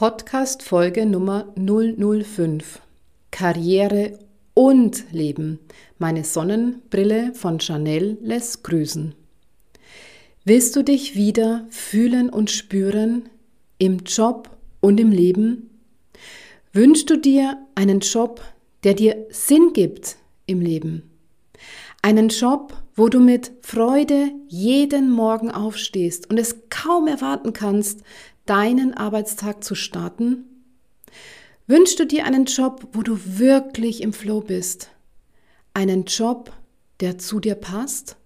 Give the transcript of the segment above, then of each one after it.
Podcast Folge Nummer 005. Karriere und Leben. Meine Sonnenbrille von Chanel lässt grüßen. Willst du dich wieder fühlen und spüren im Job und im Leben? Wünschst du dir einen Job, der dir Sinn gibt im Leben? Einen Job, wo du mit Freude jeden Morgen aufstehst und es kaum erwarten kannst, deinen Arbeitstag zu starten? Wünschst du dir einen Job, wo du wirklich im Flow bist? Einen Job, der zu dir passt?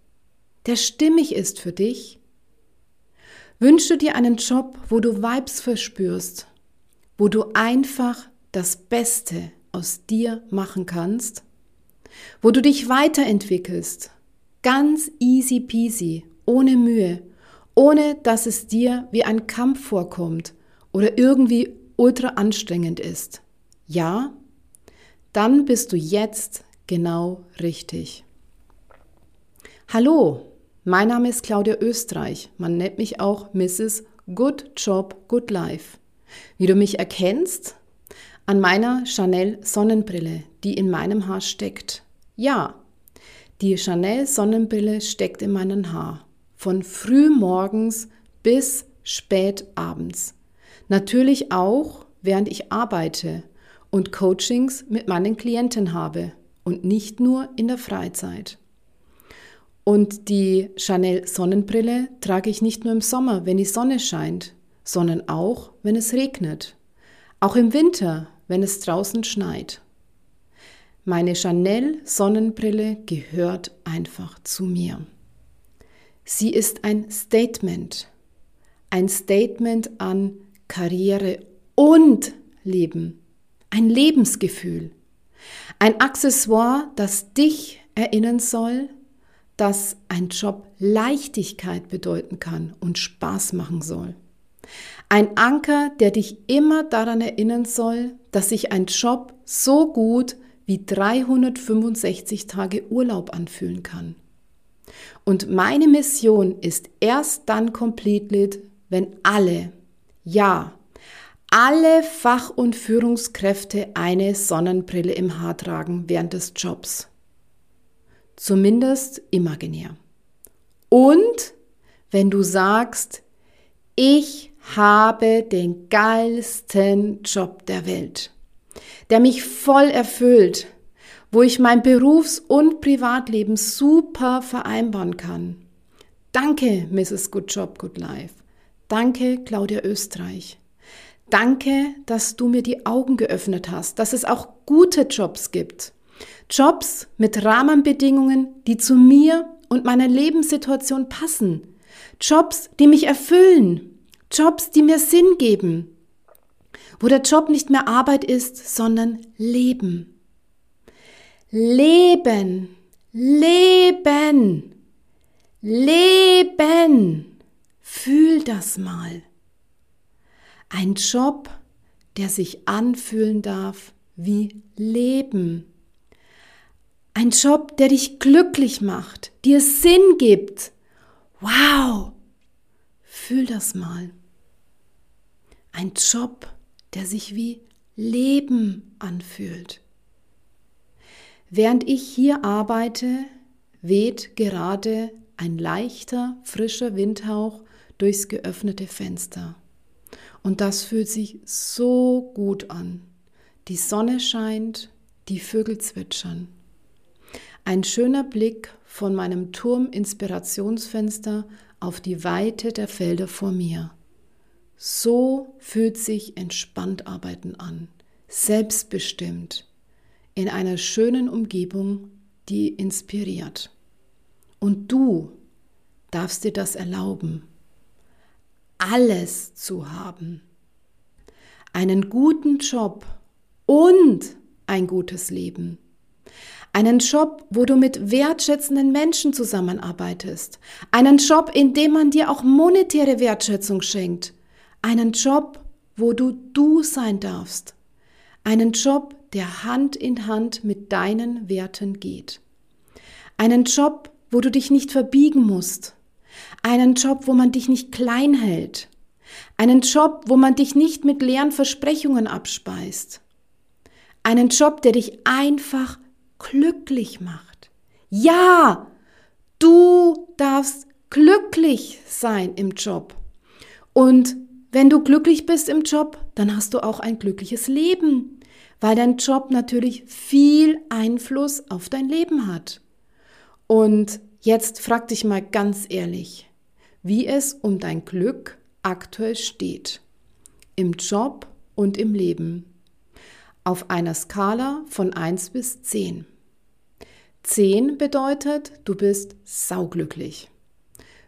Der stimmig ist für dich? Wünschst du dir einen Job, wo du Vibes verspürst? Wo du einfach das Beste aus dir machen kannst? Wo du dich weiterentwickelst? Ganz easy peasy, ohne Mühe ohne dass es dir wie ein Kampf vorkommt oder irgendwie ultra anstrengend ist. Ja, dann bist du jetzt genau richtig. Hallo, mein Name ist Claudia Österreich. Man nennt mich auch Mrs. Good Job, Good Life. Wie du mich erkennst? An meiner Chanel Sonnenbrille, die in meinem Haar steckt. Ja, die Chanel Sonnenbrille steckt in meinem Haar von früh morgens bis spät abends. Natürlich auch, während ich arbeite und Coachings mit meinen Klienten habe und nicht nur in der Freizeit. Und die Chanel Sonnenbrille trage ich nicht nur im Sommer, wenn die Sonne scheint, sondern auch, wenn es regnet. Auch im Winter, wenn es draußen schneit. Meine Chanel Sonnenbrille gehört einfach zu mir. Sie ist ein Statement, ein Statement an Karriere und Leben, ein Lebensgefühl, ein Accessoire, das dich erinnern soll, dass ein Job Leichtigkeit bedeuten kann und Spaß machen soll. Ein Anker, der dich immer daran erinnern soll, dass sich ein Job so gut wie 365 Tage Urlaub anfühlen kann. Und meine Mission ist erst dann completed, wenn alle, ja, alle Fach- und Führungskräfte eine Sonnenbrille im Haar tragen während des Jobs. Zumindest imaginär. Und wenn du sagst, ich habe den geilsten Job der Welt, der mich voll erfüllt, wo ich mein Berufs- und Privatleben super vereinbaren kann. Danke, Mrs. Good Job, Good Life. Danke, Claudia Österreich. Danke, dass du mir die Augen geöffnet hast, dass es auch gute Jobs gibt. Jobs mit Rahmenbedingungen, die zu mir und meiner Lebenssituation passen. Jobs, die mich erfüllen. Jobs, die mir Sinn geben. Wo der Job nicht mehr Arbeit ist, sondern Leben. Leben, Leben, Leben. Fühl das mal. Ein Job, der sich anfühlen darf wie Leben. Ein Job, der dich glücklich macht, dir Sinn gibt. Wow! Fühl das mal. Ein Job, der sich wie Leben anfühlt. Während ich hier arbeite, weht gerade ein leichter, frischer Windhauch durchs geöffnete Fenster. Und das fühlt sich so gut an. Die Sonne scheint, die Vögel zwitschern. Ein schöner Blick von meinem Turm-Inspirationsfenster auf die Weite der Felder vor mir. So fühlt sich entspannt arbeiten an, selbstbestimmt, in einer schönen Umgebung, die inspiriert. Und du darfst dir das erlauben, alles zu haben. Einen guten Job und ein gutes Leben. Einen Job, wo du mit wertschätzenden Menschen zusammenarbeitest. Einen Job, in dem man dir auch monetäre Wertschätzung schenkt. Einen Job, wo du du sein darfst. Einen Job, der Hand in Hand mit deinen Werten geht. Einen Job, wo du dich nicht verbiegen musst. Einen Job, wo man dich nicht klein hält. Einen Job, wo man dich nicht mit leeren Versprechungen abspeist. Einen Job, der dich einfach glücklich macht. Ja, du darfst glücklich sein im Job. Und wenn du glücklich bist im Job, dann hast du auch ein glückliches Leben, weil dein Job natürlich viel Einfluss auf dein Leben hat. Und jetzt frag dich mal ganz ehrlich, wie es um dein Glück aktuell steht. Im Job und im Leben. Auf einer Skala von 1 bis 10. 10 bedeutet, du bist sauglücklich.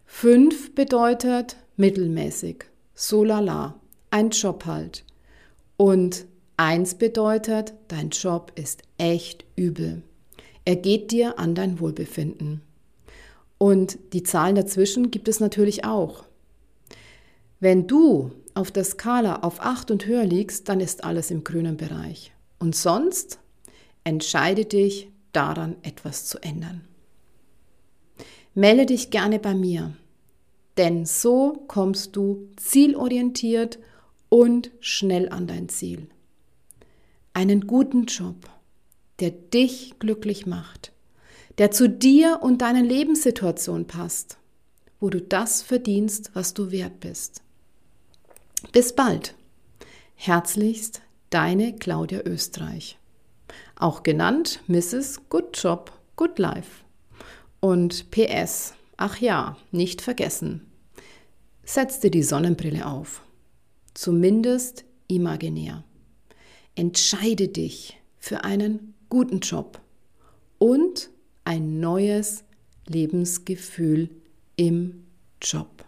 5 bedeutet mittelmäßig, so lala, ein Job halt. Und 1 bedeutet, dein Job ist echt übel. Er geht dir an dein Wohlbefinden. Und die Zahlen dazwischen gibt es natürlich auch. Wenn du auf der Skala auf 8 und höher liegst, dann ist alles im grünen Bereich. Und sonst entscheide dich daran, etwas zu ändern. Melde dich gerne bei mir, denn so kommst du zielorientiert und schnell an dein Ziel. Einen guten Job, der dich glücklich macht, der zu dir und deiner Lebenssituation passt, wo du das verdienst, was du wert bist. Bis bald. Herzlichst, deine Claudia Österreich auch genannt Mrs. Good Job, Good Life. Und PS, ach ja, nicht vergessen, setz dir die Sonnenbrille auf, zumindest imaginär. Entscheide dich für einen guten Job und ein neues Lebensgefühl im Job.